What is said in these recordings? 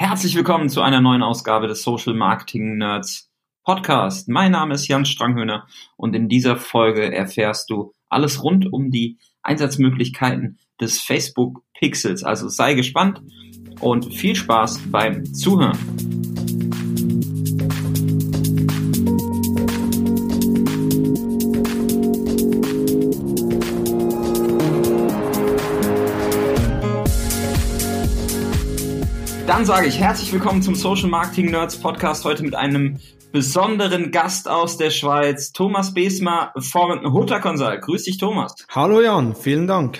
Herzlich willkommen zu einer neuen Ausgabe des Social Marketing Nerds Podcast. Mein Name ist Jan Stranghöhner und in dieser Folge erfährst du alles rund um die Einsatzmöglichkeiten des Facebook Pixels. Also sei gespannt und viel Spaß beim Zuhören. Sage ich herzlich willkommen zum Social Marketing Nerds Podcast heute mit einem besonderen Gast aus der Schweiz, Thomas Besmer von Hutter Consult. Grüß dich, Thomas. Hallo Jan, vielen Dank.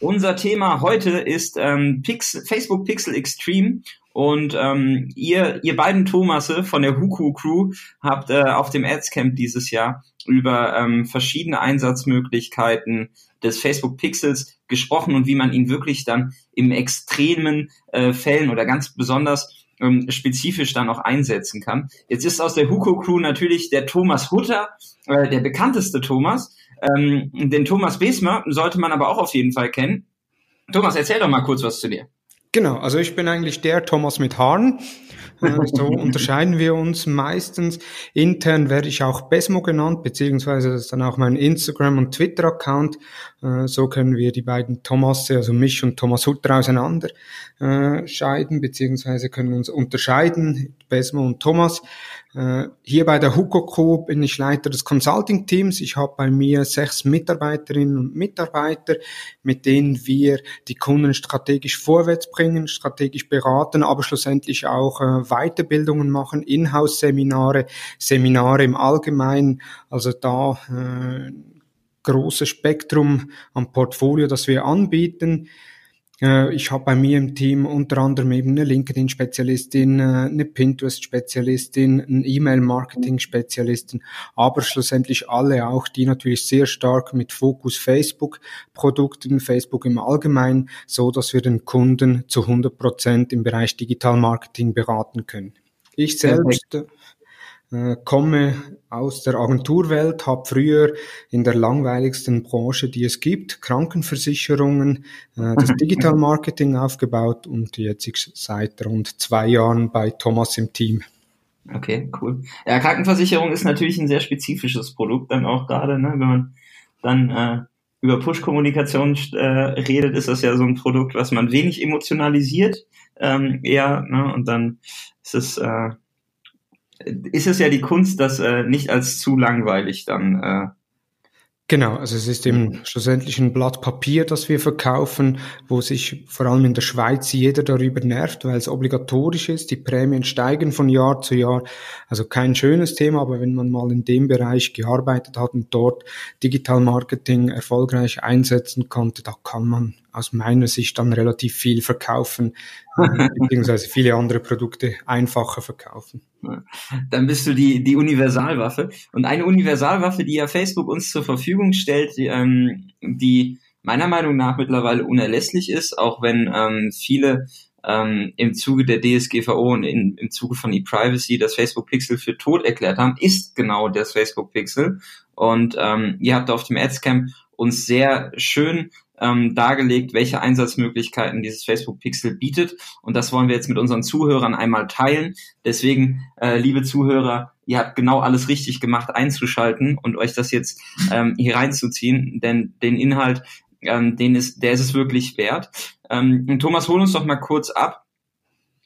Unser Thema heute ist ähm, Pix Facebook Pixel Extreme und ähm, ihr, ihr beiden Thomasse von der Huku Crew habt äh, auf dem Adscamp dieses Jahr über ähm, verschiedene Einsatzmöglichkeiten des Facebook Pixels gesprochen und wie man ihn wirklich dann im extremen äh, Fällen oder ganz besonders ähm, spezifisch dann auch einsetzen kann. Jetzt ist aus der Huko Crew natürlich der Thomas Hutter, äh, der bekannteste Thomas. Ähm, den Thomas Besmer sollte man aber auch auf jeden Fall kennen. Thomas, erzähl doch mal kurz was zu dir. Genau, also ich bin eigentlich der Thomas mit Haaren. Äh, so unterscheiden wir uns meistens. Intern werde ich auch Besmo genannt, beziehungsweise das ist dann auch mein Instagram- und Twitter-Account. Äh, so können wir die beiden Thomasse, also mich und Thomas Hutter, auseinander äh, scheiden, beziehungsweise können uns unterscheiden, Besmo und Thomas. Äh, hier bei der Huko bin ich Leiter des Consulting-Teams. Ich habe bei mir sechs Mitarbeiterinnen und Mitarbeiter, mit denen wir die Kunden strategisch vorwärts bringen, strategisch beraten, aber schlussendlich auch äh, Weiterbildungen machen, Inhouse-Seminare, Seminare im Allgemeinen. Also da äh, großes Spektrum am Portfolio, das wir anbieten. Äh, ich habe bei mir im Team unter anderem eben eine LinkedIn-Spezialistin, äh, eine Pinterest-Spezialistin, eine E-Mail-Marketing-Spezialistin, aber schlussendlich alle auch, die natürlich sehr stark mit Fokus Facebook-Produkten, Facebook im Allgemeinen, so dass wir den Kunden zu 100 Prozent im Bereich Digital-Marketing beraten können. Ich selbst Perfekt äh, komme aus der Agenturwelt, habe früher in der langweiligsten Branche, die es gibt, Krankenversicherungen, äh, das Digital Marketing aufgebaut und jetzt seit rund zwei Jahren bei Thomas im Team. Okay, cool. Ja, Krankenversicherung ist natürlich ein sehr spezifisches Produkt dann auch gerade, ne? wenn man dann äh, über Push-Kommunikation äh, redet, ist das ja so ein Produkt, was man wenig emotionalisiert, ähm, eher, ne? und dann ist es äh, ist es ja die Kunst, das äh, nicht als zu langweilig dann äh, Genau, also es ist eben schlussendlich ein Blatt Papier, das wir verkaufen, wo sich vor allem in der Schweiz jeder darüber nervt, weil es obligatorisch ist. Die Prämien steigen von Jahr zu Jahr. Also kein schönes Thema, aber wenn man mal in dem Bereich gearbeitet hat und dort Digital Marketing erfolgreich einsetzen konnte, da kann man aus meiner Sicht dann relativ viel verkaufen, äh, beziehungsweise viele andere Produkte einfacher verkaufen. Dann bist du die, die Universalwaffe. Und eine Universalwaffe, die ja Facebook uns zur Verfügung stellt, die, ähm, die meiner Meinung nach mittlerweile unerlässlich ist, auch wenn ähm, viele ähm, im Zuge der DSGVO und in, im Zuge von ePrivacy das Facebook Pixel für tot erklärt haben, ist genau das Facebook Pixel. Und ähm, ihr habt auf dem Adscamp uns sehr schön ähm, dargelegt, welche Einsatzmöglichkeiten dieses Facebook Pixel bietet. Und das wollen wir jetzt mit unseren Zuhörern einmal teilen. Deswegen, äh, liebe Zuhörer, ihr habt genau alles richtig gemacht, einzuschalten und euch das jetzt ähm, hier reinzuziehen, denn den Inhalt, ähm, den ist, der ist es wirklich wert. Ähm, Thomas, hol uns doch mal kurz ab,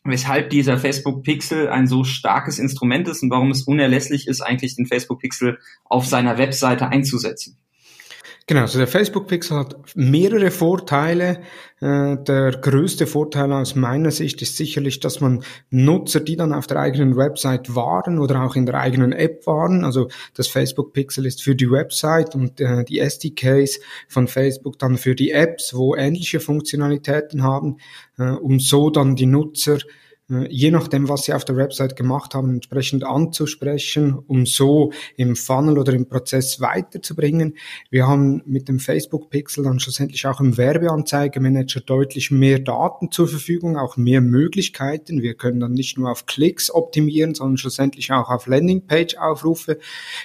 weshalb dieser Facebook Pixel ein so starkes Instrument ist und warum es unerlässlich ist, eigentlich den Facebook Pixel auf seiner Webseite einzusetzen. Genau, also der Facebook Pixel hat mehrere Vorteile. Äh, der größte Vorteil aus meiner Sicht ist sicherlich, dass man Nutzer, die dann auf der eigenen Website waren oder auch in der eigenen App waren, also das Facebook Pixel ist für die Website und äh, die SDKs von Facebook dann für die Apps, wo ähnliche Funktionalitäten haben, äh, um so dann die Nutzer je nachdem, was sie auf der Website gemacht haben, entsprechend anzusprechen, um so im Funnel oder im Prozess weiterzubringen. Wir haben mit dem Facebook Pixel dann schlussendlich auch im Werbeanzeigemanager deutlich mehr Daten zur Verfügung, auch mehr Möglichkeiten. Wir können dann nicht nur auf Klicks optimieren, sondern schlussendlich auch auf Landingpage-Aufrufe,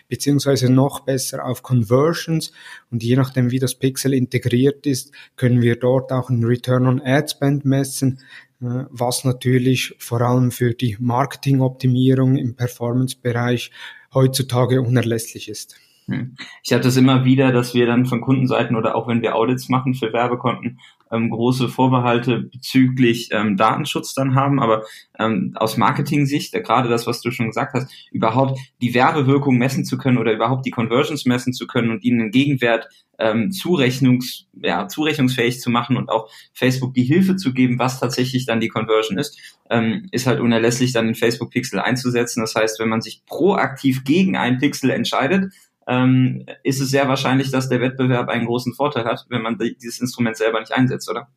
beziehungsweise noch besser auf Conversions. Und je nachdem, wie das Pixel integriert ist, können wir dort auch einen Return on Ad Spend messen äh, was natürlich vor allem für die Marketingoptimierung im Performance-Bereich heutzutage unerlässlich ist. Hm. Ich habe das immer wieder, dass wir dann von Kundenseiten oder auch wenn wir Audits machen für Werbekonten, ähm, große Vorbehalte bezüglich ähm, Datenschutz dann haben. Aber ähm, aus Marketing-Sicht, äh, gerade das, was du schon gesagt hast, überhaupt die Werbewirkung messen zu können oder überhaupt die Conversions messen zu können und ihnen einen Gegenwert ähm, zurechnungs, ja, zurechnungsfähig zu machen und auch Facebook die Hilfe zu geben, was tatsächlich dann die Conversion ist, ähm, ist halt unerlässlich, dann den Facebook-Pixel einzusetzen. Das heißt, wenn man sich proaktiv gegen ein Pixel entscheidet, ähm, ist es sehr wahrscheinlich, dass der Wettbewerb einen großen Vorteil hat, wenn man dieses Instrument selber nicht einsetzt, oder?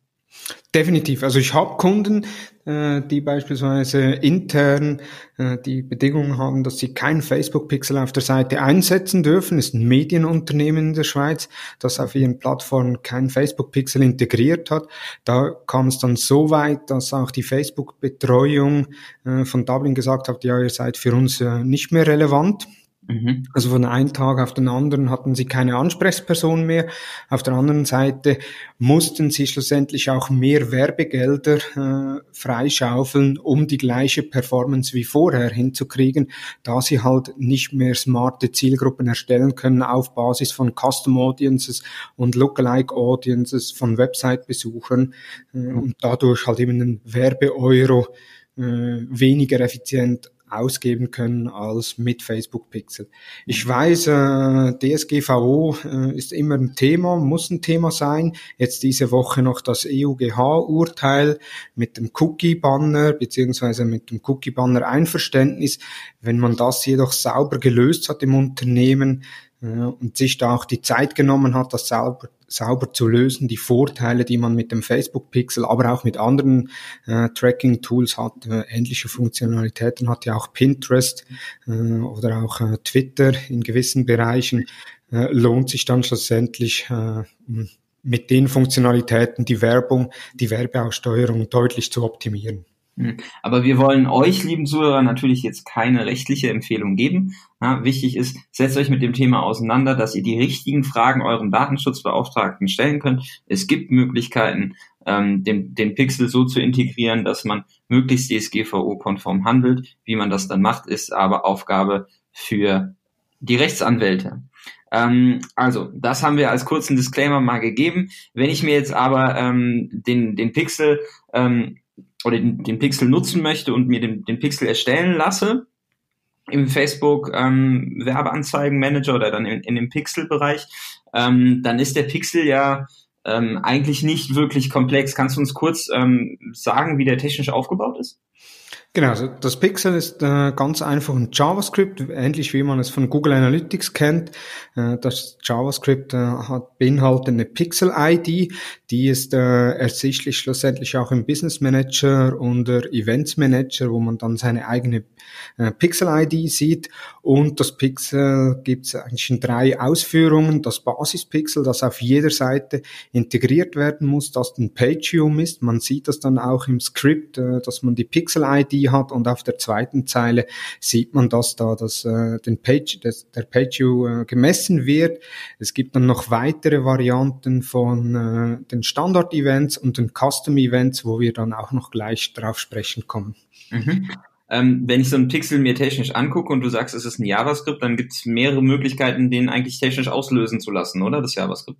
Definitiv. Also ich habe Kunden, äh, die beispielsweise intern äh, die Bedingungen haben, dass sie kein Facebook-Pixel auf der Seite einsetzen dürfen. Ist ein Medienunternehmen in der Schweiz, das auf ihren Plattformen kein Facebook-Pixel integriert hat. Da kam es dann so weit, dass auch die Facebook-Betreuung äh, von Dublin gesagt hat, ja, ihr seid für uns äh, nicht mehr relevant. Mhm. Also von einem Tag auf den anderen hatten sie keine Ansprechperson mehr. Auf der anderen Seite mussten sie schlussendlich auch mehr Werbegelder äh, freischaufeln, um die gleiche Performance wie vorher hinzukriegen, da sie halt nicht mehr smarte Zielgruppen erstellen können auf Basis von Custom Audiences und Lookalike Audiences von Website-Besuchern äh, und dadurch halt eben einen Werbeeuro äh, weniger effizient ausgeben können als mit Facebook Pixel. Ich weiß, äh, DSGVO äh, ist immer ein Thema, muss ein Thema sein. Jetzt diese Woche noch das EUGH-Urteil mit dem Cookie-Banner beziehungsweise mit dem Cookie-Banner-Einverständnis. Wenn man das jedoch sauber gelöst hat im Unternehmen, äh, und sich da auch die Zeit genommen hat, das sauber, sauber zu lösen, die Vorteile, die man mit dem Facebook Pixel, aber auch mit anderen äh, Tracking-Tools hat, äh, ähnliche Funktionalitäten hat ja auch Pinterest äh, oder auch äh, Twitter in gewissen Bereichen, äh, lohnt sich dann schlussendlich äh, mit den Funktionalitäten die Werbung, die Werbeaussteuerung deutlich zu optimieren. Aber wir wollen euch, lieben Zuhörer, natürlich jetzt keine rechtliche Empfehlung geben. Ja, wichtig ist, setzt euch mit dem Thema auseinander, dass ihr die richtigen Fragen eurem Datenschutzbeauftragten stellen könnt. Es gibt Möglichkeiten, ähm, den, den Pixel so zu integrieren, dass man möglichst DSGVO-konform handelt. Wie man das dann macht, ist aber Aufgabe für die Rechtsanwälte. Ähm, also, das haben wir als kurzen Disclaimer mal gegeben. Wenn ich mir jetzt aber ähm, den, den Pixel ähm, oder den, den Pixel nutzen möchte und mir den, den Pixel erstellen lasse, im Facebook ähm, Werbeanzeigenmanager oder dann in, in dem Pixel-Bereich, ähm, dann ist der Pixel ja ähm, eigentlich nicht wirklich komplex. Kannst du uns kurz ähm, sagen, wie der technisch aufgebaut ist? Genau, also das Pixel ist äh, ganz einfach ein JavaScript, ähnlich wie man es von Google Analytics kennt. Äh, das JavaScript äh, hat beinhaltet eine Pixel-ID, die ist äh, ersichtlich schlussendlich auch im Business Manager und Events Manager, wo man dann seine eigene äh, Pixel-ID sieht. Und das Pixel gibt es eigentlich in drei Ausführungen. Das Basis-Pixel, das auf jeder Seite integriert werden muss, das ein Page-View ist. Man sieht das dann auch im Skript, äh, dass man die Pixel-ID hat und auf der zweiten Zeile sieht man, dass da das, äh, den Page, das, der PageView äh, gemessen wird. Es gibt dann noch weitere Varianten von äh, den Standard-Events und den Custom-Events, wo wir dann auch noch gleich drauf sprechen kommen. Mhm. Ähm, wenn ich so einen Pixel mir technisch angucke und du sagst, es ist ein JavaScript, dann gibt es mehrere Möglichkeiten, den eigentlich technisch auslösen zu lassen, oder? Das JavaScript.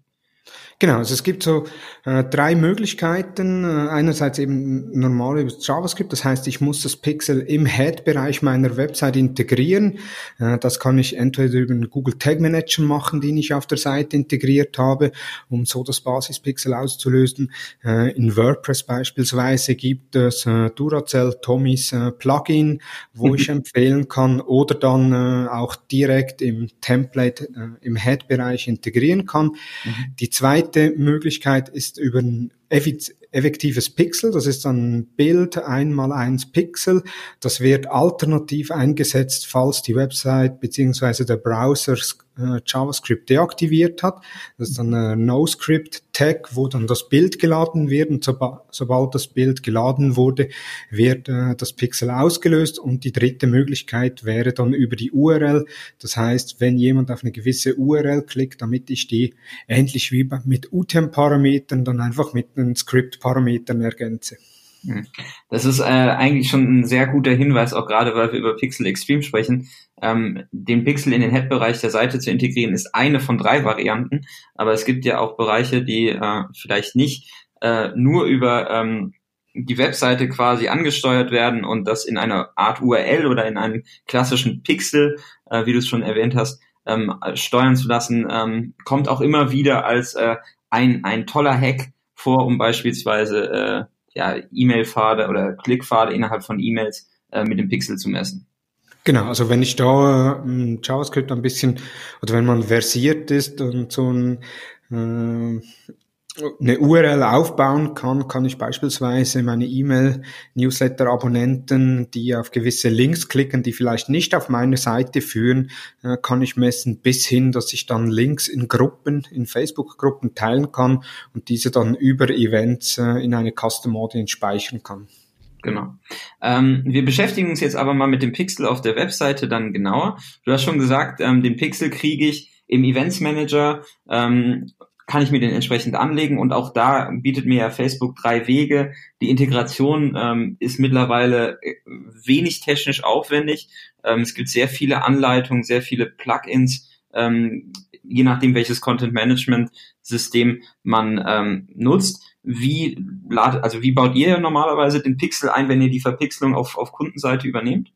Genau, also es gibt so äh, drei Möglichkeiten. Äh, einerseits eben normal über JavaScript, das heißt, ich muss das Pixel im Head-Bereich meiner Website integrieren. Äh, das kann ich entweder über einen Google Tag Manager machen, den ich auf der Seite integriert habe, um so das Basispixel auszulösen. Äh, in WordPress beispielsweise gibt es äh, Duracell Tommys äh, Plugin, wo mhm. ich empfehlen kann, oder dann äh, auch direkt im Template äh, im Head-Bereich integrieren kann. Mhm. Die zweite zweite Möglichkeit ist über ein effektives Pixel. Das ist ein Bild einmal eins Pixel. Das wird alternativ eingesetzt, falls die Website beziehungsweise der Browser äh, JavaScript deaktiviert hat. Das ist dann ein NoScript-Tag, wo dann das Bild geladen wird und soba sobald das Bild geladen wurde, wird äh, das Pixel ausgelöst und die dritte Möglichkeit wäre dann über die URL. Das heißt, wenn jemand auf eine gewisse URL klickt, damit ich die ähnlich wie mit UTM-Parametern dann einfach mit den Script-Parametern ergänze. Hm. Das ist äh, eigentlich schon ein sehr guter Hinweis, auch gerade weil wir über Pixel Extreme sprechen. Ähm, den Pixel in den Head-Bereich der Seite zu integrieren, ist eine von drei Varianten, aber es gibt ja auch Bereiche, die äh, vielleicht nicht äh, nur über ähm, die Webseite quasi angesteuert werden und das in einer Art URL oder in einem klassischen Pixel, äh, wie du es schon erwähnt hast, ähm, steuern zu lassen, ähm, kommt auch immer wieder als äh, ein, ein toller Hack vor, um beispielsweise äh, ja, E-Mail-Pfade oder Klickpfade innerhalb von E-Mails äh, mit dem Pixel zu messen. Genau, also wenn ich da äh, JavaScript ein bisschen, oder wenn man versiert ist und so ein äh, eine URL aufbauen kann, kann ich beispielsweise meine E-Mail-Newsletter-Abonnenten, die auf gewisse Links klicken, die vielleicht nicht auf meine Seite führen, äh, kann ich messen bis hin, dass ich dann Links in Gruppen, in Facebook-Gruppen teilen kann und diese dann über Events äh, in eine Custom Audience speichern kann. Genau. Ähm, wir beschäftigen uns jetzt aber mal mit dem Pixel auf der Webseite dann genauer. Du hast schon gesagt, ähm, den Pixel kriege ich im Events Manager ähm, kann ich mir den entsprechend anlegen und auch da bietet mir ja Facebook drei Wege. Die Integration ähm, ist mittlerweile äh, wenig technisch aufwendig. Ähm, es gibt sehr viele Anleitungen, sehr viele Plugins, ähm, je nachdem welches Content Management System man ähm, nutzt. Wie ladet, also wie baut ihr normalerweise den Pixel ein, wenn ihr die Verpixelung auf, auf Kundenseite übernehmt?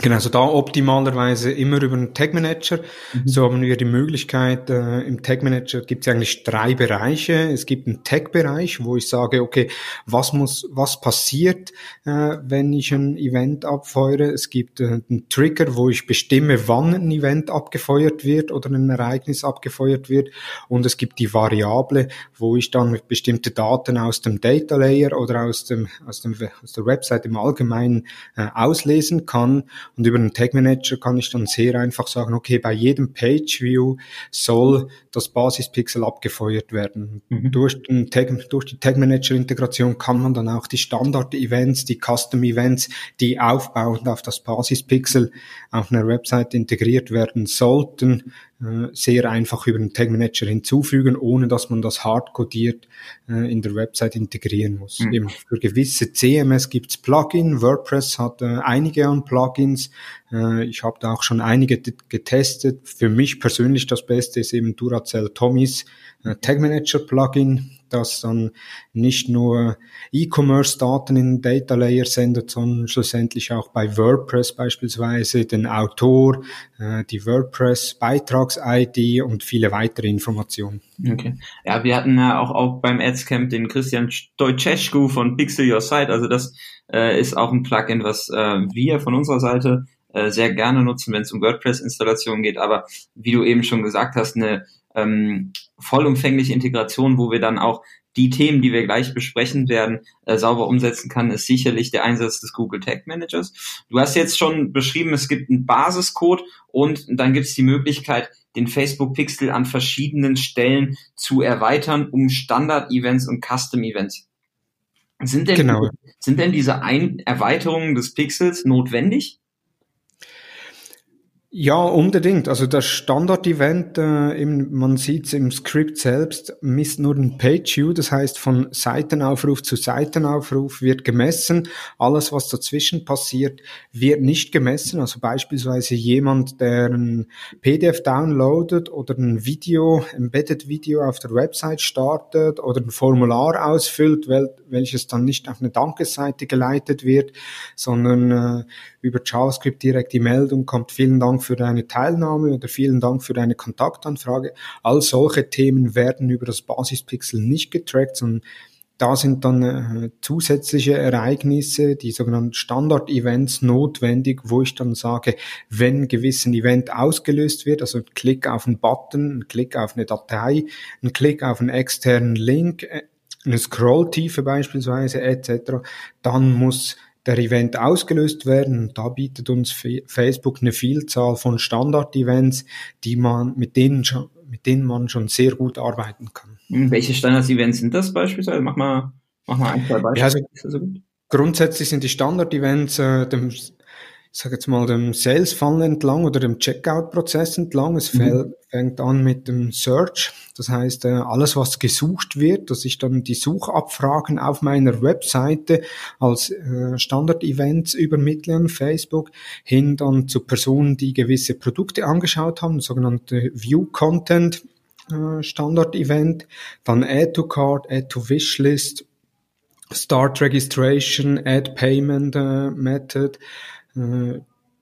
Genau, also da optimalerweise immer über einen Tag Manager. Mhm. So haben wir die Möglichkeit, äh, im Tag Manager gibt es eigentlich drei Bereiche. Es gibt einen Tag-Bereich, wo ich sage, okay, was muss, was passiert, äh, wenn ich ein Event abfeuere? Es gibt äh, einen Trigger, wo ich bestimme, wann ein Event abgefeuert wird oder ein Ereignis abgefeuert wird. Und es gibt die Variable, wo ich dann bestimmte Daten aus dem Data Layer oder aus dem, aus dem, aus der Website im Allgemeinen äh, auslesen kann und über den Tag Manager kann ich dann sehr einfach sagen, okay, bei jedem Page View soll das Basispixel abgefeuert werden. Mhm. Durch, den Tag, durch die Tag Manager Integration kann man dann auch die Standard Events, die Custom Events, die aufbauend auf das Basispixel auf einer Website integriert werden sollten, sehr einfach über den Tag Manager hinzufügen, ohne dass man das hardcodiert äh, in der Website integrieren muss. Mhm. Eben für gewisse CMS gibt's Plugin, WordPress hat äh, einige an Plugins. Äh, ich habe da auch schon einige getestet. Für mich persönlich das Beste ist eben Duracell Tommys äh, Tag Manager Plugin das dann nicht nur E-Commerce-Daten in Data Layer sendet, sondern schlussendlich auch bei WordPress beispielsweise den Autor, äh, die WordPress-Beitrags-ID und viele weitere Informationen. Okay. Ja, wir hatten ja auch, auch beim Adscamp den Christian Stoiceschku von Pixel Your Site. Also das äh, ist auch ein Plugin, was äh, wir von unserer Seite äh, sehr gerne nutzen, wenn es um WordPress-Installationen geht. Aber wie du eben schon gesagt hast, eine ähm, vollumfängliche Integration, wo wir dann auch die Themen, die wir gleich besprechen werden, äh, sauber umsetzen kann, ist sicherlich der Einsatz des Google Tag Managers. Du hast jetzt schon beschrieben, es gibt einen Basiscode und dann gibt es die Möglichkeit, den Facebook Pixel an verschiedenen Stellen zu erweitern, um Standard-Events und Custom-Events. Sind denn, genau. sind denn diese Ein Erweiterungen des Pixels notwendig? Ja, unbedingt. Also das Standard-Event, äh, man sieht es im Skript selbst, misst nur den Page-View, das heißt von Seitenaufruf zu Seitenaufruf wird gemessen. Alles, was dazwischen passiert, wird nicht gemessen. Also beispielsweise jemand, der ein PDF downloadet oder ein Video, Embedded Video auf der Website startet oder ein Formular ausfüllt, wel welches dann nicht auf eine Dankesseite geleitet wird, sondern äh, über JavaScript direkt die Meldung kommt, vielen Dank für deine Teilnahme oder vielen Dank für deine Kontaktanfrage. All solche Themen werden über das Basispixel nicht getrackt, sondern da sind dann äh, zusätzliche Ereignisse, die sogenannten Standard-Events notwendig, wo ich dann sage, wenn ein gewisses Event ausgelöst wird, also ein Klick auf einen Button, ein Klick auf eine Datei, ein Klick auf einen externen Link, äh, eine Scrolltiefe beispielsweise etc., dann muss der Event ausgelöst werden. Und da bietet uns Facebook eine Vielzahl von Standard-Events, die man, mit denen schon, mit denen man schon sehr gut arbeiten kann. Hm, welche Standard-Events sind das beispielsweise? Mach mal, mach mal ein, zwei Beispiele. Ja, also, grundsätzlich sind die Standard-Events, äh, dem, sage jetzt mal, dem Sales Funnel entlang oder dem Checkout-Prozess entlang. Es mhm. fängt an mit dem Search. Das heißt, äh, alles, was gesucht wird, dass ich dann die Suchabfragen auf meiner Webseite als äh, Standard-Events übermittle an Facebook, hin dann zu Personen, die gewisse Produkte angeschaut haben, sogenannte View-Content, äh, Standard-Event, dann Add to Card, Add to Wishlist, Start Registration, Add Payment Method, äh,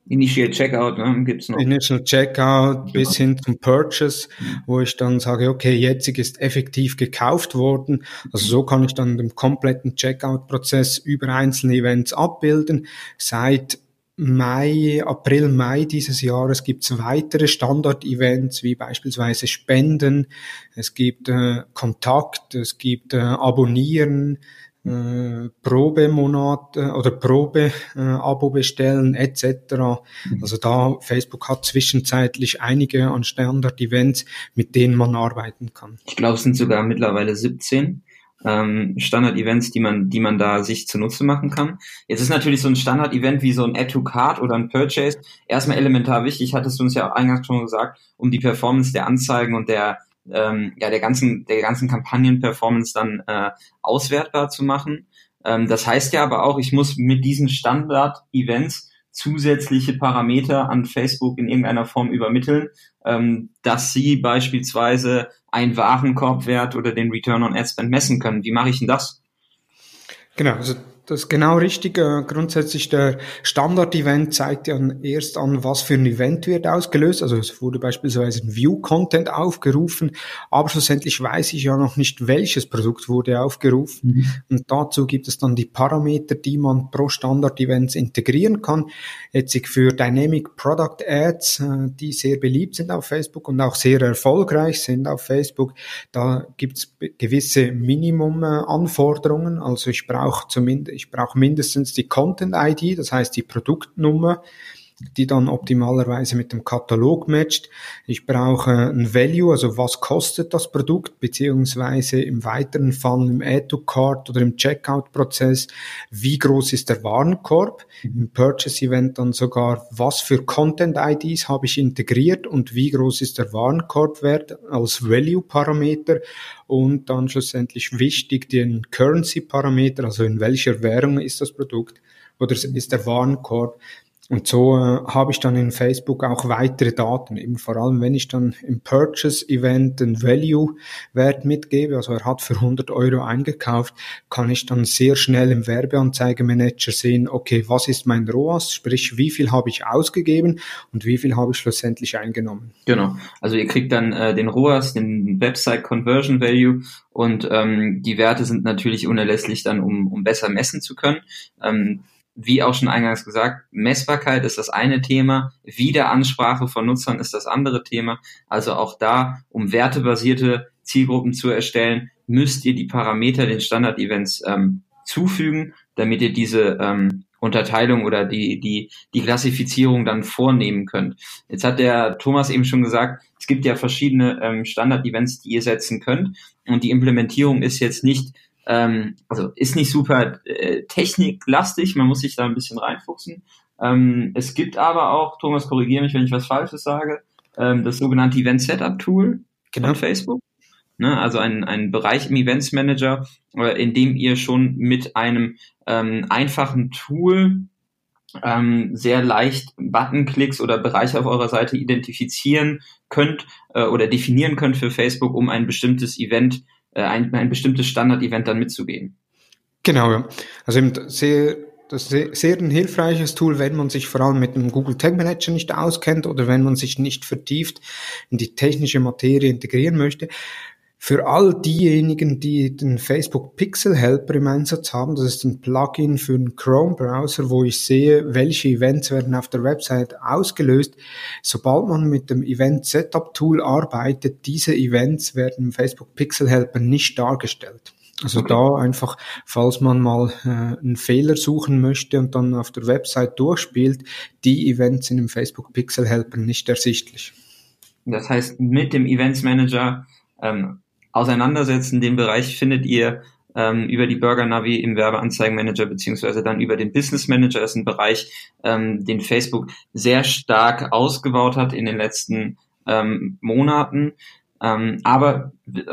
Initial Checkout ne, gibt's noch. Initial Checkout bis hin zum Purchase, wo ich dann sage, okay, jetzt ist effektiv gekauft worden. Also so kann ich dann den kompletten Checkout-Prozess über einzelne Events abbilden. Seit Mai, April, Mai dieses Jahres gibt es weitere Standard-Events wie beispielsweise Spenden, es gibt äh, Kontakt, es gibt äh, Abonnieren, äh, Probemonat äh, oder Probe-Abo äh, bestellen etc. Mhm. Also da Facebook hat zwischenzeitlich einige an Standard-Events, mit denen man arbeiten kann. Ich glaube, es sind sogar mittlerweile 17 ähm, Standard-Events, die man, die man da sich zunutze machen kann. Jetzt ist natürlich so ein Standard-Event wie so ein Add-to-Card oder ein Purchase erstmal elementar wichtig, hattest du uns ja auch eingangs schon gesagt, um die Performance der Anzeigen und der ähm, ja der ganzen der ganzen Kampagnenperformance dann äh, auswertbar zu machen. Ähm, das heißt ja aber auch, ich muss mit diesen Standard-Events zusätzliche Parameter an Facebook in irgendeiner Form übermitteln, ähm, dass sie beispielsweise einen Warenkorbwert oder den Return on Ad Spend messen können. Wie mache ich denn das? Genau, also das ist genau richtig. Äh, grundsätzlich der Standard-Event zeigt ja erst an, was für ein Event wird ausgelöst. Also es wurde beispielsweise ein View-Content aufgerufen, aber schlussendlich weiß ich ja noch nicht, welches Produkt wurde aufgerufen. Mhm. Und dazu gibt es dann die Parameter, die man pro Standard-Events integrieren kann. Jetzt für Dynamic Product Ads, äh, die sehr beliebt sind auf Facebook und auch sehr erfolgreich sind auf Facebook, da gibt es gewisse Minimum-Anforderungen. Also ich brauche zumindest ich brauche mindestens die Content-ID, das heißt die Produktnummer, die dann optimalerweise mit dem Katalog matcht. Ich brauche ein Value, also was kostet das Produkt, beziehungsweise im weiteren Fall im Add-to-Cart oder im Checkout-Prozess, wie groß ist der Warenkorb, im Purchase-Event dann sogar, was für Content-IDs habe ich integriert und wie groß ist der Warenkorbwert als Value-Parameter und dann schlussendlich wichtig den Currency-Parameter, also in welcher Währung ist das Produkt oder ist der Warenkorb, und so äh, habe ich dann in Facebook auch weitere Daten, eben vor allem wenn ich dann im Purchase-Event den Value-Wert mitgebe, also er hat für 100 Euro eingekauft, kann ich dann sehr schnell im Werbeanzeigemanager sehen, okay, was ist mein ROAS, sprich wie viel habe ich ausgegeben und wie viel habe ich schlussendlich eingenommen. Genau, also ihr kriegt dann äh, den ROAS, den Website Conversion Value und ähm, die Werte sind natürlich unerlässlich dann, um, um besser messen zu können. Ähm, wie auch schon eingangs gesagt, Messbarkeit ist das eine Thema, Wiederansprache von Nutzern ist das andere Thema. Also auch da, um wertebasierte Zielgruppen zu erstellen, müsst ihr die Parameter den Standard-Events ähm, zufügen, damit ihr diese ähm, Unterteilung oder die, die, die Klassifizierung dann vornehmen könnt. Jetzt hat der Thomas eben schon gesagt, es gibt ja verschiedene ähm, Standard-Events, die ihr setzen könnt. Und die Implementierung ist jetzt nicht ähm, also ist nicht super äh, techniklastig, man muss sich da ein bisschen reinfuchsen. Ähm, es gibt aber auch, Thomas, korrigiere mich, wenn ich was Falsches sage, ähm, das sogenannte Event Setup Tool genau. von Facebook. Ne, also ein, ein Bereich im Events Manager, äh, in dem ihr schon mit einem ähm, einfachen Tool ähm, sehr leicht Buttonklicks oder Bereiche auf eurer Seite identifizieren könnt äh, oder definieren könnt für Facebook, um ein bestimmtes Event äh, ein, ein bestimmtes Standard-Event dann mitzugeben. Genau, ja. Also eben sehr, das ist sehr ein hilfreiches Tool, wenn man sich vor allem mit dem Google Tag Manager nicht auskennt oder wenn man sich nicht vertieft in die technische Materie integrieren möchte. Für all diejenigen, die den Facebook Pixel Helper im Einsatz haben, das ist ein Plugin für den Chrome Browser, wo ich sehe, welche Events werden auf der Website ausgelöst. Sobald man mit dem Event Setup Tool arbeitet, diese Events werden im Facebook Pixel Helper nicht dargestellt. Also okay. da einfach, falls man mal äh, einen Fehler suchen möchte und dann auf der Website durchspielt, die Events sind im Facebook Pixel Helper nicht ersichtlich. Das heißt, mit dem Events Manager ähm, auseinandersetzen. Den Bereich findet ihr ähm, über die Burger Navi im Werbeanzeigenmanager beziehungsweise dann über den Business Manager Das ist ein Bereich, ähm, den Facebook sehr stark ausgebaut hat in den letzten ähm, Monaten. Ähm, aber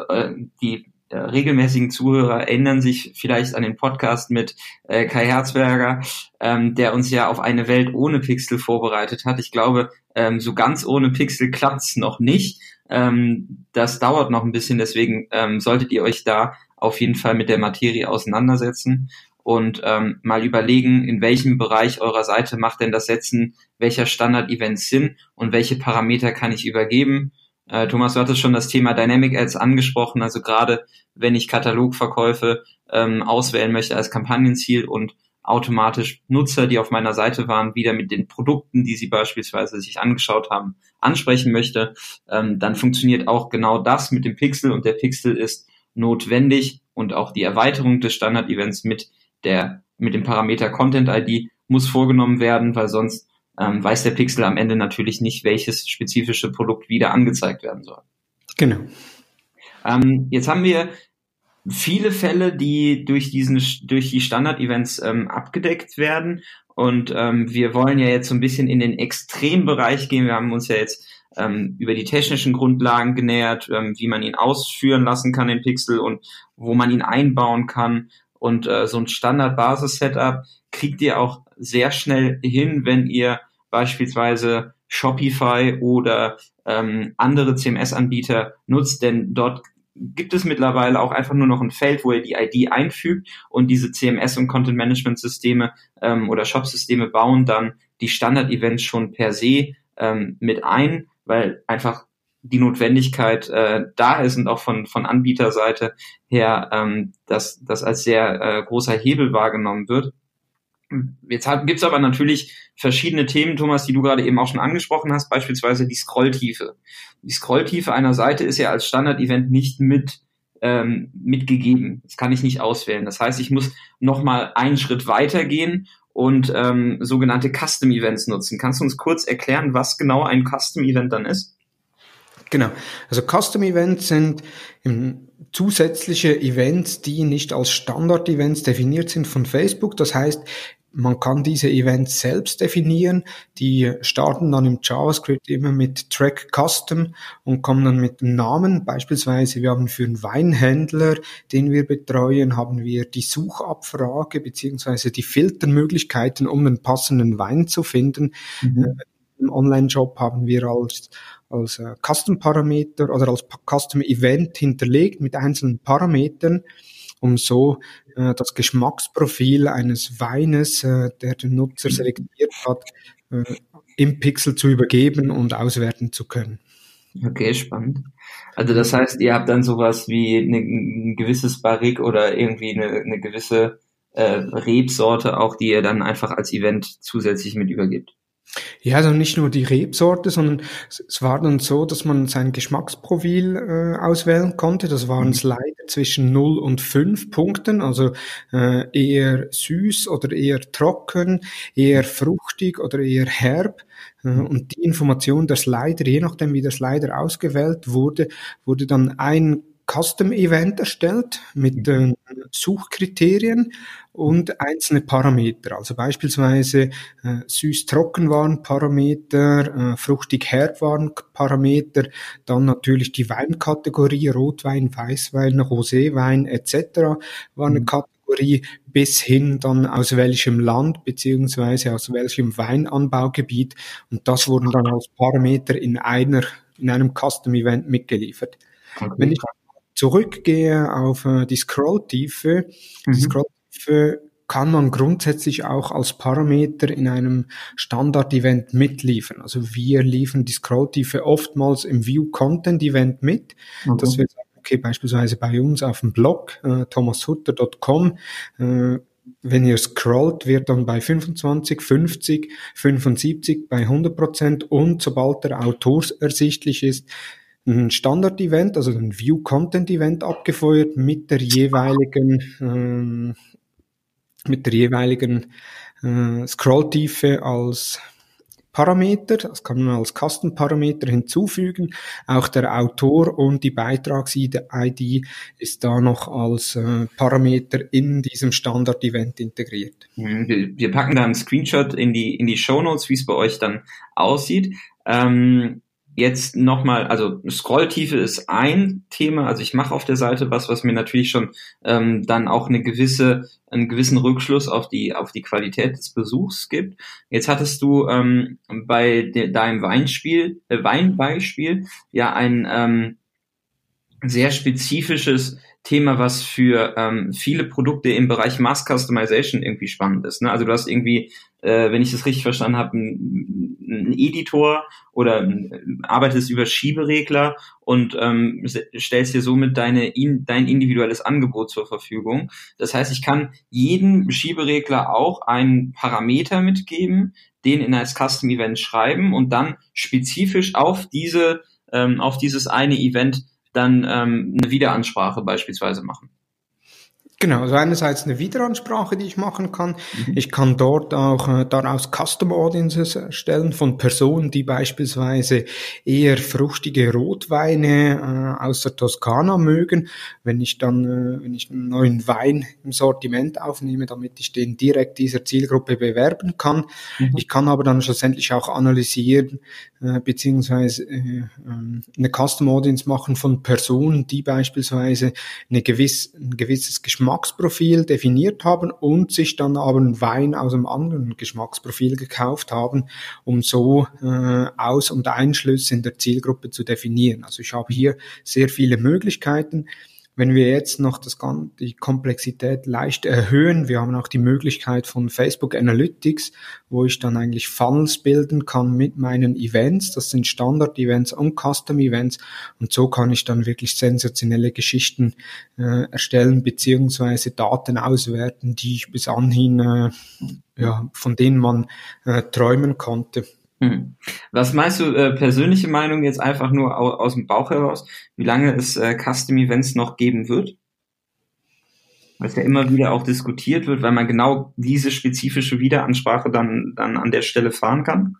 äh, die äh, regelmäßigen Zuhörer erinnern sich vielleicht an den Podcast mit äh, Kai Herzberger, ähm, der uns ja auf eine Welt ohne Pixel vorbereitet hat. Ich glaube, ähm, so ganz ohne Pixel klappt's noch nicht. Ähm, das dauert noch ein bisschen, deswegen ähm, solltet ihr euch da auf jeden Fall mit der Materie auseinandersetzen und ähm, mal überlegen, in welchem Bereich eurer Seite macht denn das Setzen welcher Standard-Events Sinn und welche Parameter kann ich übergeben äh, Thomas, du hattest schon das Thema Dynamic Ads angesprochen. Also gerade wenn ich Katalogverkäufe ähm, auswählen möchte als Kampagnenziel und automatisch Nutzer, die auf meiner Seite waren, wieder mit den Produkten, die sie beispielsweise sich angeschaut haben, ansprechen möchte, ähm, dann funktioniert auch genau das mit dem Pixel und der Pixel ist notwendig und auch die Erweiterung des Standard-Events mit der mit dem Parameter Content ID muss vorgenommen werden, weil sonst ähm, weiß der Pixel am Ende natürlich nicht, welches spezifische Produkt wieder angezeigt werden soll. Genau. Ähm, jetzt haben wir viele Fälle, die durch diesen durch die Standard-Events ähm, abgedeckt werden. Und ähm, wir wollen ja jetzt so ein bisschen in den Extrembereich gehen. Wir haben uns ja jetzt ähm, über die technischen Grundlagen genähert, ähm, wie man ihn ausführen lassen kann, den Pixel, und wo man ihn einbauen kann. Und äh, so ein Standard-Basis-Setup kriegt ihr auch sehr schnell hin, wenn ihr beispielsweise Shopify oder ähm, andere CMS-Anbieter nutzt, denn dort gibt es mittlerweile auch einfach nur noch ein Feld, wo ihr die ID einfügt und diese CMS- und Content-Management-Systeme ähm, oder Shop-Systeme bauen dann die Standard-Events schon per se ähm, mit ein, weil einfach die Notwendigkeit äh, da ist und auch von, von Anbieterseite her ähm, dass das als sehr äh, großer Hebel wahrgenommen wird. Jetzt gibt es aber natürlich verschiedene Themen, Thomas, die du gerade eben auch schon angesprochen hast, beispielsweise die Scrolltiefe. Die Scrolltiefe einer Seite ist ja als Standard-Event nicht mit ähm, mitgegeben. Das kann ich nicht auswählen. Das heißt, ich muss nochmal einen Schritt weitergehen und ähm, sogenannte Custom-Events nutzen. Kannst du uns kurz erklären, was genau ein Custom-Event dann ist? Genau. Also Custom Events sind zusätzliche Events, die nicht als Standard Events definiert sind von Facebook. Das heißt, man kann diese Events selbst definieren. Die starten dann im JavaScript immer mit Track Custom und kommen dann mit dem Namen. Beispielsweise, wir haben für einen Weinhändler, den wir betreuen, haben wir die Suchabfrage beziehungsweise die Filtermöglichkeiten, um einen passenden Wein zu finden. Mhm. Im Online-Shop haben wir als als äh, Custom-Parameter oder als Custom-Event hinterlegt mit einzelnen Parametern um so äh, das Geschmacksprofil eines Weines, äh, der der Nutzer selektiert hat, äh, im Pixel zu übergeben und auswerten zu können. Okay, spannend. Also das heißt, ihr habt dann sowas wie eine, ein gewisses Barrik oder irgendwie eine, eine gewisse äh, Rebsorte auch, die ihr dann einfach als Event zusätzlich mit übergibt. Ja, also nicht nur die Rebsorte, sondern es war dann so, dass man sein Geschmacksprofil äh, auswählen konnte. Das waren mhm. Slider zwischen 0 und 5 Punkten, also äh, eher süß oder eher trocken, eher fruchtig oder eher herb. Äh, und die Information der Slider, je nachdem wie der Slider ausgewählt wurde, wurde dann ein Custom-Event erstellt mit äh, Suchkriterien und einzelne Parameter. Also beispielsweise äh, süß-trocken waren Parameter, äh, fruchtig-herb waren Parameter, dann natürlich die Weinkategorie, Rotwein, Weißwein, Roséwein etc. war eine mhm. Kategorie bis hin dann aus welchem Land beziehungsweise aus welchem Weinanbaugebiet und das wurden dann als Parameter in einer in einem Custom Event mitgeliefert. Okay. Wenn ich zurückgehe auf äh, die Scrolltiefe, mhm. die Scrolltiefe kann man grundsätzlich auch als Parameter in einem Standard-Event mitliefern. Also wir liefern die Scrolltiefe oftmals im View-Content-Event mit, okay. dass wir sagen, okay, beispielsweise bei uns auf dem Blog äh, thomashutter.com äh, wenn ihr scrollt, wird dann bei 25, 50, 75, bei 100 Prozent und sobald der Autor ersichtlich ist, ein Standard-Event, also ein View-Content-Event abgefeuert mit der jeweiligen, ähm, mit der jeweiligen äh, Scrolltiefe als Parameter, das kann man als Custom-Parameter hinzufügen. Auch der Autor und die Beitrags-ID ist da noch als äh, Parameter in diesem Standard-Event integriert. Wir, wir, packen da einen Screenshot in die, in die Show Notes, wie es bei euch dann aussieht. Ähm, Jetzt nochmal, also Scrolltiefe ist ein Thema. Also ich mache auf der Seite was, was mir natürlich schon ähm, dann auch eine gewisse, einen gewissen Rückschluss auf die auf die Qualität des Besuchs gibt. Jetzt hattest du ähm, bei de, deinem Weinspiel, äh, Weinbeispiel ja ein ähm, sehr spezifisches Thema, was für ähm, viele Produkte im Bereich Mass Customization irgendwie spannend ist. Ne? Also du hast irgendwie, äh, wenn ich das richtig verstanden habe, einen Editor oder äh, arbeitest über Schieberegler und ähm, stellst dir somit deine, in, dein individuelles Angebot zur Verfügung. Das heißt, ich kann jedem Schieberegler auch einen Parameter mitgeben, den in als Custom Event schreiben und dann spezifisch auf diese ähm, auf dieses eine Event dann ähm, eine Wiederansprache beispielsweise machen. Genau, also einerseits eine Wiederansprache, die ich machen kann. Mhm. Ich kann dort auch äh, daraus Custom Audiences erstellen von Personen, die beispielsweise eher fruchtige Rotweine äh, aus der Toskana mögen. Wenn ich dann, äh, wenn ich einen neuen Wein im Sortiment aufnehme, damit ich den direkt dieser Zielgruppe bewerben kann. Mhm. Ich kann aber dann schlussendlich auch analysieren, äh, beziehungsweise äh, ähm, eine Custom Audience machen von Personen, die beispielsweise eine gewiss, ein gewisses Geschmack Geschmacksprofil definiert haben und sich dann aber einen Wein aus einem anderen Geschmacksprofil gekauft haben, um so äh, Aus- und Einschlüsse in der Zielgruppe zu definieren. Also ich habe hier sehr viele Möglichkeiten. Wenn wir jetzt noch das, die Komplexität leicht erhöhen, wir haben auch die Möglichkeit von Facebook Analytics, wo ich dann eigentlich Funnels bilden kann mit meinen Events. Das sind Standard-Events und Custom-Events. Und so kann ich dann wirklich sensationelle Geschichten äh, erstellen, beziehungsweise Daten auswerten, die ich bis anhin, äh, ja, von denen man äh, träumen konnte. Hm. Was meinst du, äh, persönliche Meinung jetzt einfach nur aus, aus dem Bauch heraus, wie lange es äh, Custom Events noch geben wird? Es ja immer wieder auch diskutiert wird, weil man genau diese spezifische Wiederansprache dann, dann an der Stelle fahren kann.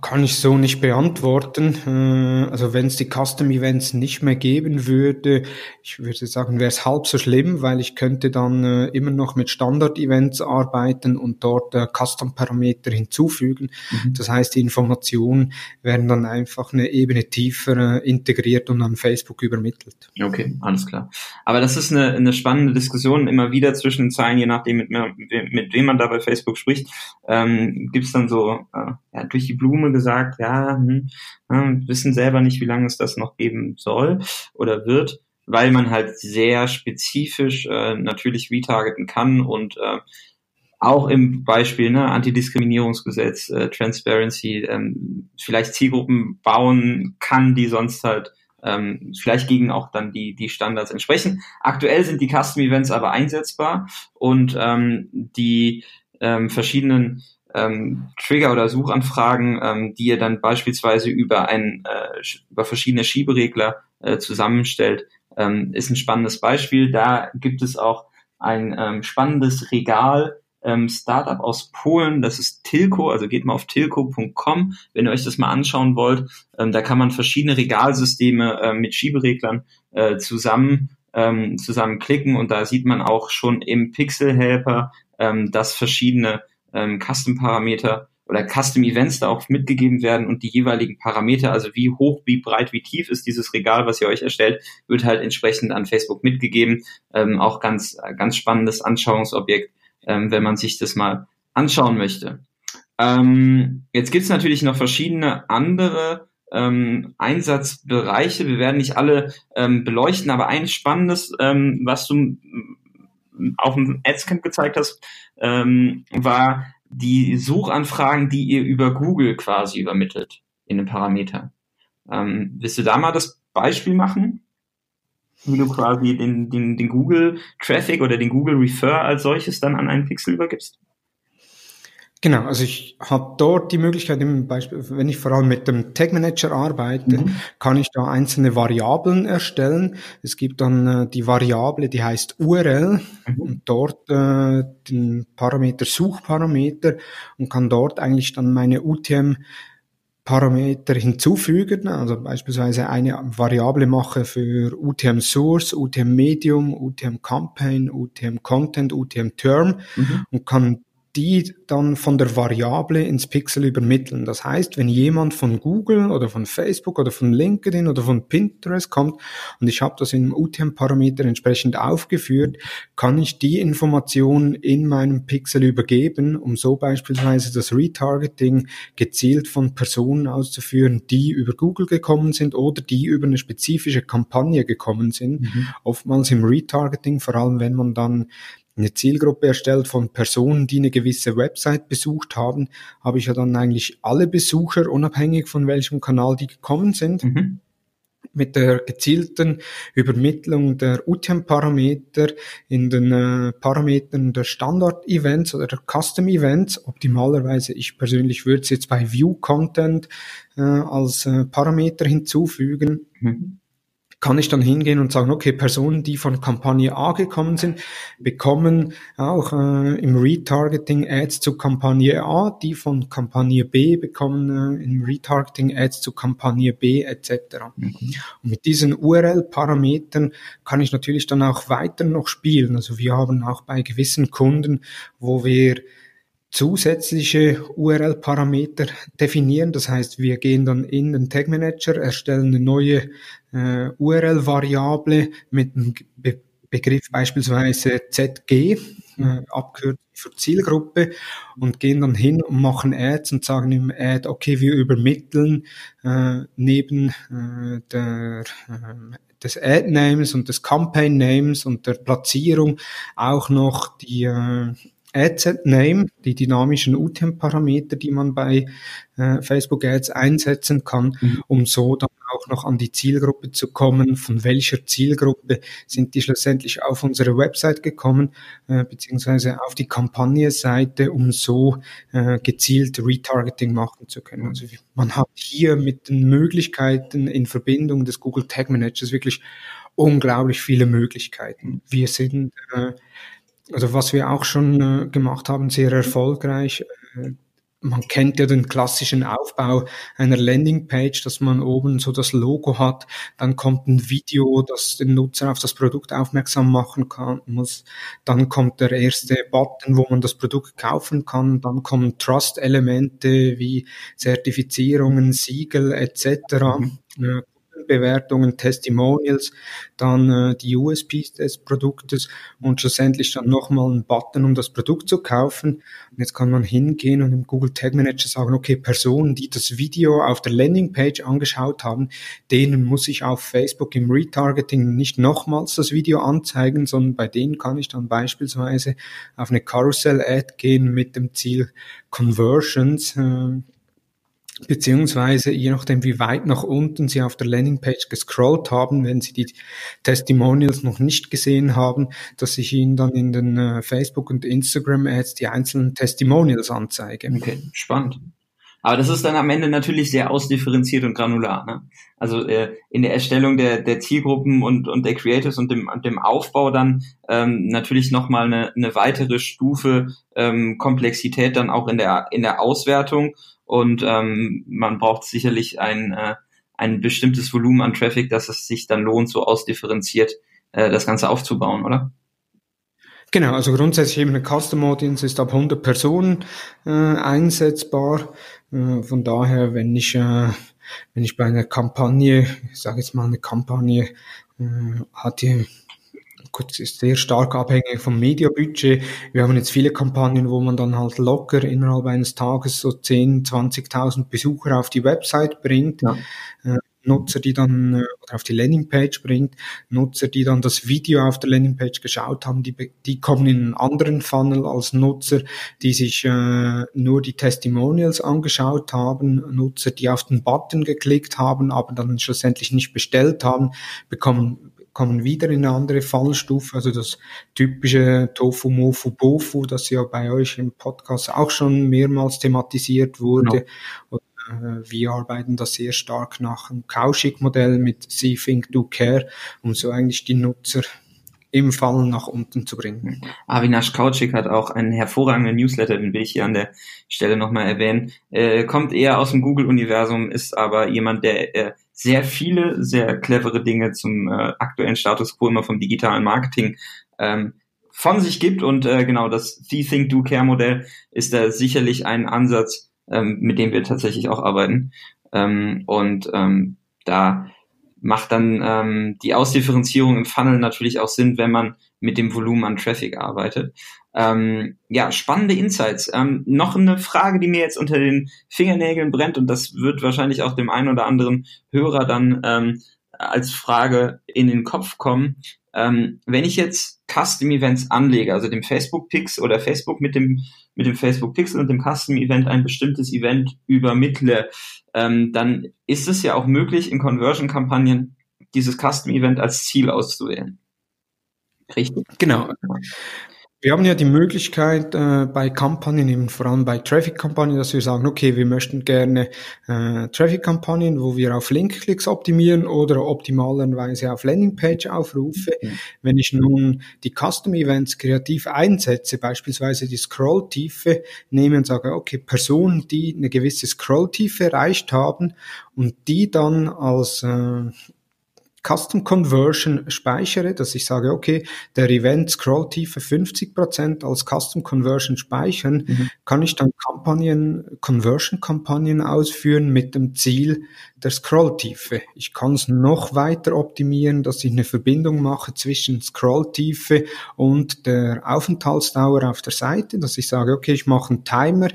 Kann ich so nicht beantworten. Äh, also wenn es die Custom Events nicht mehr geben würde, ich würde sagen, wäre es halb so schlimm, weil ich könnte dann äh, immer noch mit Standard Events arbeiten und dort äh, Custom Parameter hinzufügen. Mhm. Das heißt, die Informationen werden dann einfach eine Ebene tiefer integriert und an Facebook übermittelt. Okay, alles klar. Aber das ist eine, eine spannende Diskussion immer wieder zwischen den Zeilen, je nachdem mit, mit wem man da bei Facebook spricht. Ähm, Gibt es dann so äh, ja, durch die Blume gesagt, ja, hm, hm, wissen selber nicht, wie lange es das noch geben soll oder wird, weil man halt sehr spezifisch äh, natürlich retargeten kann und äh, auch im Beispiel ne, Antidiskriminierungsgesetz, äh, Transparency, ähm, vielleicht Zielgruppen bauen kann, die sonst halt ähm, vielleicht gegen auch dann die, die Standards entsprechen. Aktuell sind die Custom Events aber einsetzbar und ähm, die ähm, verschiedenen ähm, Trigger oder Suchanfragen, ähm, die ihr dann beispielsweise über ein äh, über verschiedene Schieberegler äh, zusammenstellt, ähm, ist ein spannendes Beispiel. Da gibt es auch ein ähm, spannendes Regal ähm, Startup aus Polen, das ist Tilco, also geht mal auf tilco.com, wenn ihr euch das mal anschauen wollt. Ähm, da kann man verschiedene Regalsysteme äh, mit Schiebereglern äh, zusammen ähm, zusammenklicken und da sieht man auch schon im Pixel Helper, ähm, dass verschiedene ähm, Custom-Parameter oder Custom-Events da auch mitgegeben werden und die jeweiligen Parameter, also wie hoch, wie breit, wie tief ist dieses Regal, was ihr euch erstellt, wird halt entsprechend an Facebook mitgegeben. Ähm, auch ganz, ganz spannendes Anschauungsobjekt, ähm, wenn man sich das mal anschauen möchte. Ähm, jetzt gibt's natürlich noch verschiedene andere ähm, Einsatzbereiche. Wir werden nicht alle ähm, beleuchten, aber ein spannendes, ähm, was du auf dem Adscamp gezeigt hast, ähm, war die Suchanfragen, die ihr über Google quasi übermittelt in den Parameter. Ähm, willst du da mal das Beispiel machen? Wie du quasi den, den, den Google Traffic oder den Google Refer als solches dann an einen Pixel übergibst? Genau, also ich habe dort die Möglichkeit, im Beispiel, wenn ich vor allem mit dem Tag Manager arbeite, mhm. kann ich da einzelne Variablen erstellen. Es gibt dann äh, die Variable, die heißt URL mhm. und dort äh, den Parameter Suchparameter und kann dort eigentlich dann meine UTM Parameter hinzufügen, also beispielsweise eine Variable mache für UTM Source, UTM Medium, UTM Campaign, UTM Content, UTM Term mhm. und kann die dann von der Variable ins Pixel übermitteln. Das heißt, wenn jemand von Google oder von Facebook oder von LinkedIn oder von Pinterest kommt und ich habe das im UTM-Parameter entsprechend aufgeführt, kann ich die Information in meinem Pixel übergeben, um so beispielsweise das Retargeting gezielt von Personen auszuführen, die über Google gekommen sind oder die über eine spezifische Kampagne gekommen sind. Mhm. Oftmals im Retargeting, vor allem wenn man dann eine Zielgruppe erstellt von Personen, die eine gewisse Website besucht haben, habe ich ja dann eigentlich alle Besucher, unabhängig von welchem Kanal die gekommen sind. Mhm. Mit der gezielten Übermittlung der UTM-Parameter in den äh, Parametern der Standard-Events oder der Custom-Events. Optimalerweise, ich persönlich würde es jetzt bei View-Content äh, als äh, Parameter hinzufügen. Mhm kann ich dann hingehen und sagen, okay, Personen, die von Kampagne A gekommen sind, bekommen auch äh, im Retargeting Ads zu Kampagne A, die von Kampagne B bekommen äh, im Retargeting Ads zu Kampagne B etc. Mhm. Und mit diesen URL-Parametern kann ich natürlich dann auch weiter noch spielen. Also wir haben auch bei gewissen Kunden, wo wir zusätzliche URL-Parameter definieren. Das heißt, wir gehen dann in den Tag Manager, erstellen eine neue äh, URL-Variable mit einem Be Begriff beispielsweise ZG, äh, Abkürzung für Zielgruppe, und gehen dann hin und machen Ads und sagen im Ad, okay, wir übermitteln äh, neben äh, der äh, des Ad-Names und des Campaign-Names und der Platzierung auch noch die äh, AdSet-Name, die dynamischen UTM-Parameter, die man bei äh, Facebook Ads einsetzen kann, mhm. um so dann auch noch an die Zielgruppe zu kommen. Von welcher Zielgruppe sind die schlussendlich auf unsere Website gekommen, äh, beziehungsweise auf die Kampagnenseite, um so äh, gezielt Retargeting machen zu können. Also man hat hier mit den Möglichkeiten in Verbindung des Google Tag Managers wirklich unglaublich viele Möglichkeiten. Wir sind äh, also was wir auch schon äh, gemacht haben, sehr erfolgreich. Äh, man kennt ja den klassischen Aufbau einer Landingpage, dass man oben so das Logo hat, dann kommt ein Video, das den Nutzer auf das Produkt aufmerksam machen kann, muss, dann kommt der erste Button, wo man das Produkt kaufen kann, dann kommen Trust-Elemente wie Zertifizierungen, Siegel etc. Mhm. Bewertungen, Testimonials, dann äh, die USPs des Produktes und schlussendlich dann nochmal einen Button, um das Produkt zu kaufen. Und jetzt kann man hingehen und im Google Tag Manager sagen, okay, Personen, die das Video auf der Landingpage angeschaut haben, denen muss ich auf Facebook im Retargeting nicht nochmals das Video anzeigen, sondern bei denen kann ich dann beispielsweise auf eine Carousel-Ad gehen mit dem Ziel Conversions. Äh, beziehungsweise je nachdem, wie weit nach unten Sie auf der Landingpage gescrollt haben, wenn Sie die Testimonials noch nicht gesehen haben, dass ich Ihnen dann in den äh, Facebook- und Instagram-Ads die einzelnen Testimonials anzeige. Okay, spannend. Aber das ist dann am Ende natürlich sehr ausdifferenziert und granular. Ne? Also äh, in der Erstellung der, der Zielgruppen und, und der Creators und dem, und dem Aufbau dann ähm, natürlich nochmal eine, eine weitere Stufe ähm, Komplexität dann auch in der, in der Auswertung und ähm, man braucht sicherlich ein, äh, ein bestimmtes Volumen an Traffic, dass es sich dann lohnt, so ausdifferenziert äh, das Ganze aufzubauen, oder? Genau, also grundsätzlich eben eine Custom Audience ist ab 100 Personen äh, einsetzbar. Äh, von daher, wenn ich äh, wenn ich bei einer Kampagne, ich sage jetzt mal eine Kampagne, äh, hat die gut, ist sehr stark abhängig vom Mediabudget. Wir haben jetzt viele Kampagnen, wo man dann halt locker innerhalb eines Tages so 10, 20.000 Besucher auf die Website bringt. Ja. Nutzer, die dann äh, oder auf die Landingpage bringt, Nutzer, die dann das Video auf der Landingpage geschaut haben, die, die kommen in einen anderen Funnel als Nutzer, die sich äh, nur die Testimonials angeschaut haben, Nutzer, die auf den Button geklickt haben, aber dann schlussendlich nicht bestellt haben, bekommen kommen wieder in eine andere Fallstufe, also das typische Tofu, Mofu, Bofu, das ja bei euch im Podcast auch schon mehrmals thematisiert wurde. Genau. Äh, wir arbeiten da sehr stark nach einem Kauschik-Modell mit See, Think, Do, Care, um so eigentlich die Nutzer im Fall nach unten zu bringen. Avinash Kauchik hat auch einen hervorragenden Newsletter, den will ich hier an der Stelle nochmal erwähnen. Äh, kommt eher aus dem Google-Universum, ist aber jemand, der äh, sehr viele, sehr clevere Dinge zum äh, aktuellen Status quo immer vom digitalen Marketing ähm, von sich gibt. Und äh, genau das The Think Do Care Modell ist da sicherlich ein Ansatz, ähm, mit dem wir tatsächlich auch arbeiten. Ähm, und ähm, da macht dann ähm, die Ausdifferenzierung im Funnel natürlich auch Sinn, wenn man mit dem Volumen an Traffic arbeitet. Ähm, ja, spannende Insights. Ähm, noch eine Frage, die mir jetzt unter den Fingernägeln brennt und das wird wahrscheinlich auch dem einen oder anderen Hörer dann ähm, als Frage in den Kopf kommen. Ähm, wenn ich jetzt Custom Events anlege, also dem Facebook Pix oder Facebook mit dem mit dem Facebook Pixel und dem Custom Event ein bestimmtes Event übermittle, ähm, dann ist es ja auch möglich in Conversion Kampagnen dieses Custom Event als Ziel auszuwählen. Richtig? Genau. Wir haben ja die Möglichkeit äh, bei Kampagnen, eben vor allem bei Traffic-Kampagnen, dass wir sagen, okay, wir möchten gerne äh, Traffic-Kampagnen, wo wir auf Link-Klicks optimieren oder optimalerweise auf Landing-Page-Aufrufe. Mhm. Wenn ich nun die Custom-Events kreativ einsetze, beispielsweise die Scroll-Tiefe nehme und sage, okay, Personen, die eine gewisse Scroll-Tiefe erreicht haben und die dann als äh, Custom Conversion speichere, dass ich sage, okay, der Event Scrolltiefe 50% als Custom Conversion speichern, mhm. kann ich dann Kampagnen, Conversion Kampagnen ausführen mit dem Ziel der Scrolltiefe. Ich kann es noch weiter optimieren, dass ich eine Verbindung mache zwischen Scrolltiefe und der Aufenthaltsdauer auf der Seite, dass ich sage, okay, ich mache einen Timer,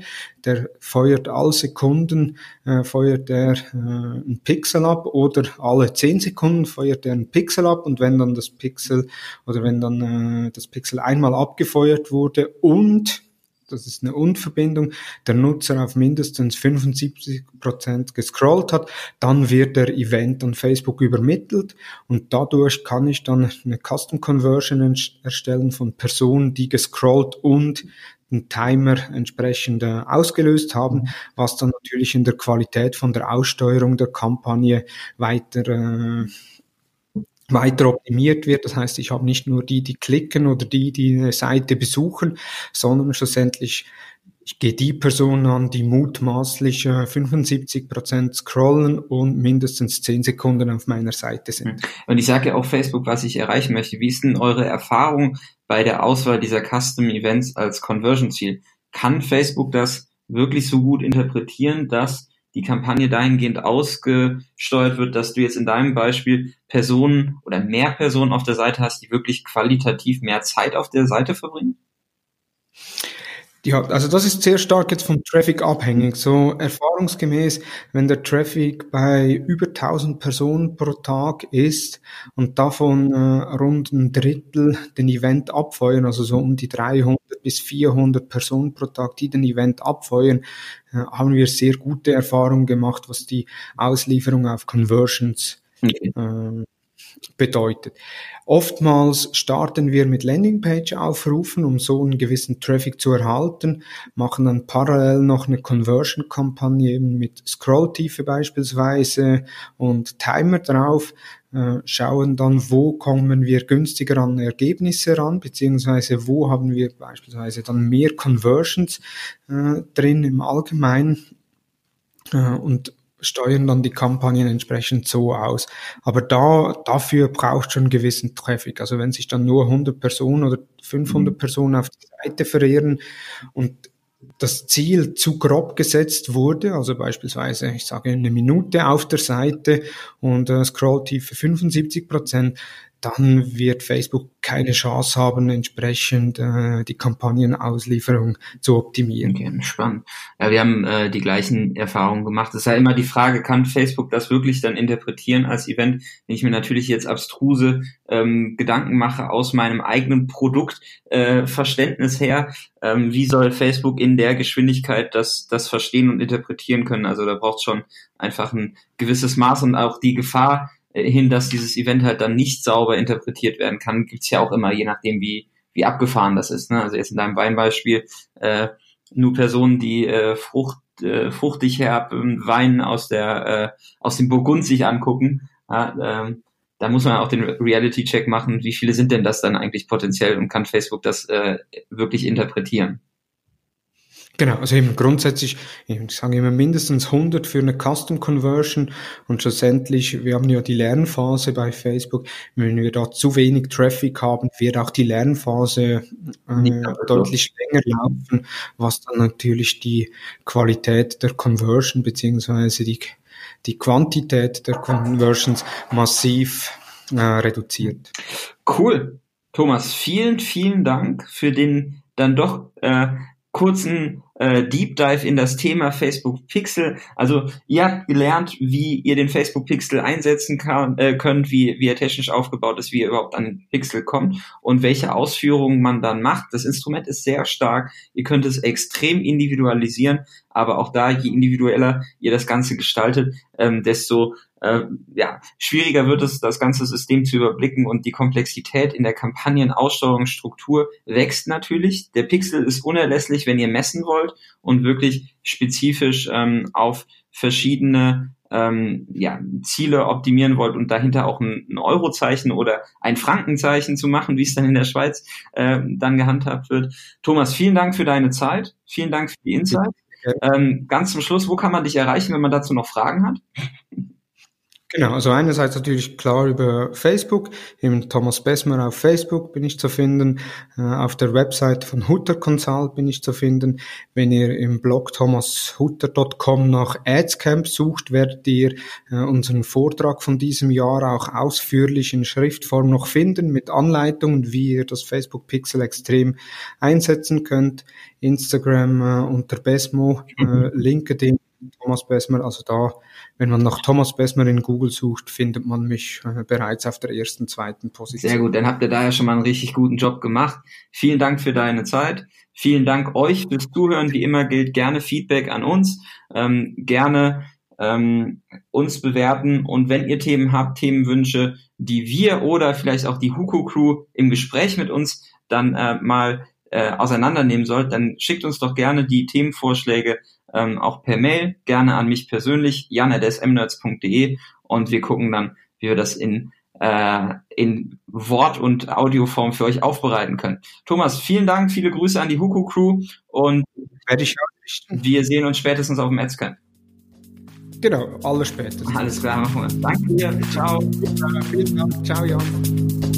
der feuert alle Sekunden, äh, feuert er äh, einen Pixel ab oder alle 10 Sekunden feuert er einen Pixel ab und wenn dann das Pixel oder wenn dann äh, das Pixel einmal abgefeuert wurde und das ist eine Und-Verbindung, der Nutzer auf mindestens 75 Prozent gescrollt hat, dann wird der Event an Facebook übermittelt und dadurch kann ich dann eine Custom Conversion erstellen von Personen, die gescrollt und einen Timer entsprechend äh, ausgelöst haben, was dann natürlich in der Qualität von der Aussteuerung der Kampagne weiter äh, weiter optimiert wird. Das heißt, ich habe nicht nur die, die klicken oder die, die eine Seite besuchen, sondern schlussendlich ich gehe die Personen an, die mutmaßlich äh, 75 Prozent scrollen und mindestens 10 Sekunden auf meiner Seite sind. Mhm. Und ich sage ja auch Facebook, was ich erreichen möchte. Wie ist denn eure Erfahrung bei der Auswahl dieser Custom Events als Conversion Ziel? Kann Facebook das wirklich so gut interpretieren, dass die Kampagne dahingehend ausgesteuert wird, dass du jetzt in deinem Beispiel Personen oder mehr Personen auf der Seite hast, die wirklich qualitativ mehr Zeit auf der Seite verbringen? Ja, also das ist sehr stark jetzt vom Traffic abhängig. So erfahrungsgemäß, wenn der Traffic bei über 1000 Personen pro Tag ist und davon äh, rund ein Drittel den Event abfeuern, also so um die 300 bis 400 Personen pro Tag, die den Event abfeuern, äh, haben wir sehr gute Erfahrungen gemacht, was die Auslieferung auf Conversions okay. äh, bedeutet. Oftmals starten wir mit Landingpage-Aufrufen, um so einen gewissen Traffic zu erhalten, machen dann parallel noch eine Conversion-Kampagne mit Scrolltiefe beispielsweise und Timer drauf, äh, schauen dann, wo kommen wir günstiger an Ergebnisse ran, beziehungsweise wo haben wir beispielsweise dann mehr Conversions äh, drin im Allgemeinen äh, und steuern dann die Kampagnen entsprechend so aus. Aber da, dafür braucht schon gewissen Traffic. Also wenn sich dann nur 100 Personen oder 500 mhm. Personen auf die Seite verehren und das Ziel zu grob gesetzt wurde, also beispielsweise, ich sage eine Minute auf der Seite und äh, Scrolltiefe 75 Prozent, dann wird Facebook keine Chance haben, entsprechend äh, die Kampagnenauslieferung zu optimieren. Okay, spannend. Ja, wir haben äh, die gleichen Erfahrungen gemacht. Es ist ja immer die Frage, kann Facebook das wirklich dann interpretieren als Event? Wenn ich mir natürlich jetzt abstruse ähm, Gedanken mache aus meinem eigenen Produktverständnis äh, her, ähm, wie soll Facebook in der Geschwindigkeit das, das verstehen und interpretieren können? Also da braucht schon einfach ein gewisses Maß und auch die Gefahr, hin, dass dieses Event halt dann nicht sauber interpretiert werden kann, gibt's ja auch immer, je nachdem wie, wie abgefahren das ist. Ne? Also jetzt in deinem Weinbeispiel äh, nur Personen, die äh, Frucht, äh, fruchtig herb Wein aus der äh, aus dem Burgund sich angucken. Ja, ähm, da muss man auch den Reality-Check machen, wie viele sind denn das dann eigentlich potenziell und kann Facebook das äh, wirklich interpretieren? Genau, also eben grundsätzlich, ich sage immer mindestens 100 für eine Custom Conversion und schlussendlich, wir haben ja die Lernphase bei Facebook, wenn wir da zu wenig Traffic haben, wird auch die Lernphase äh, deutlich länger laufen, was dann natürlich die Qualität der Conversion beziehungsweise die, die Quantität der Conversions massiv äh, reduziert. Cool. Thomas, vielen, vielen Dank für den dann doch äh, kurzen äh, Deep Dive in das Thema Facebook Pixel. Also ihr habt gelernt, wie ihr den Facebook Pixel einsetzen kann, äh, könnt, wie, wie er technisch aufgebaut ist, wie ihr überhaupt an den Pixel kommt und welche Ausführungen man dann macht. Das Instrument ist sehr stark. Ihr könnt es extrem individualisieren, aber auch da, je individueller ihr das Ganze gestaltet, ähm, desto äh, ja, schwieriger wird es, das ganze System zu überblicken und die Komplexität in der Kampagnenaussteuerungsstruktur wächst natürlich. Der Pixel ist unerlässlich, wenn ihr messen wollt und wirklich spezifisch ähm, auf verschiedene ähm, ja, Ziele optimieren wollt und dahinter auch ein, ein Eurozeichen oder ein Frankenzeichen zu machen, wie es dann in der Schweiz äh, dann gehandhabt wird. Thomas, vielen Dank für deine Zeit, vielen Dank für die Insight. Ähm, ganz zum Schluss, wo kann man dich erreichen, wenn man dazu noch Fragen hat? Genau, also einerseits natürlich klar über Facebook, eben Thomas Besmer auf Facebook bin ich zu finden, äh, auf der Website von Hutter Consult bin ich zu finden. Wenn ihr im Blog thomashutter.com nach Adscamp sucht, werdet ihr äh, unseren Vortrag von diesem Jahr auch ausführlich in Schriftform noch finden mit Anleitungen, wie ihr das Facebook Pixel extrem einsetzen könnt. Instagram äh, unter Besmo, LinkedIn Thomas Besmer. Also da, wenn man nach Thomas Besmer in Google sucht, findet man mich äh, bereits auf der ersten, zweiten Position. Sehr gut, dann habt ihr da ja schon mal einen richtig guten Job gemacht. Vielen Dank für deine Zeit. Vielen Dank euch fürs Zuhören. Wie immer gilt gerne Feedback an uns. Ähm, gerne ähm, uns bewerten und wenn ihr Themen habt, Themenwünsche, die wir oder vielleicht auch die Huko Crew im Gespräch mit uns dann äh, mal äh, auseinandernehmen sollt, dann schickt uns doch gerne die Themenvorschläge ähm, auch per Mail, gerne an mich persönlich, jan.smnerds.de und wir gucken dann, wie wir das in, äh, in Wort- und Audioform für euch aufbereiten können. Thomas, vielen Dank, viele Grüße an die Huku Crew und Werde ich wir sehen uns spätestens auf dem Adscamp. Genau, alles spätestens. Alles klar, machen wir. Danke dir, ciao. Vielen Dank, ciao Jan.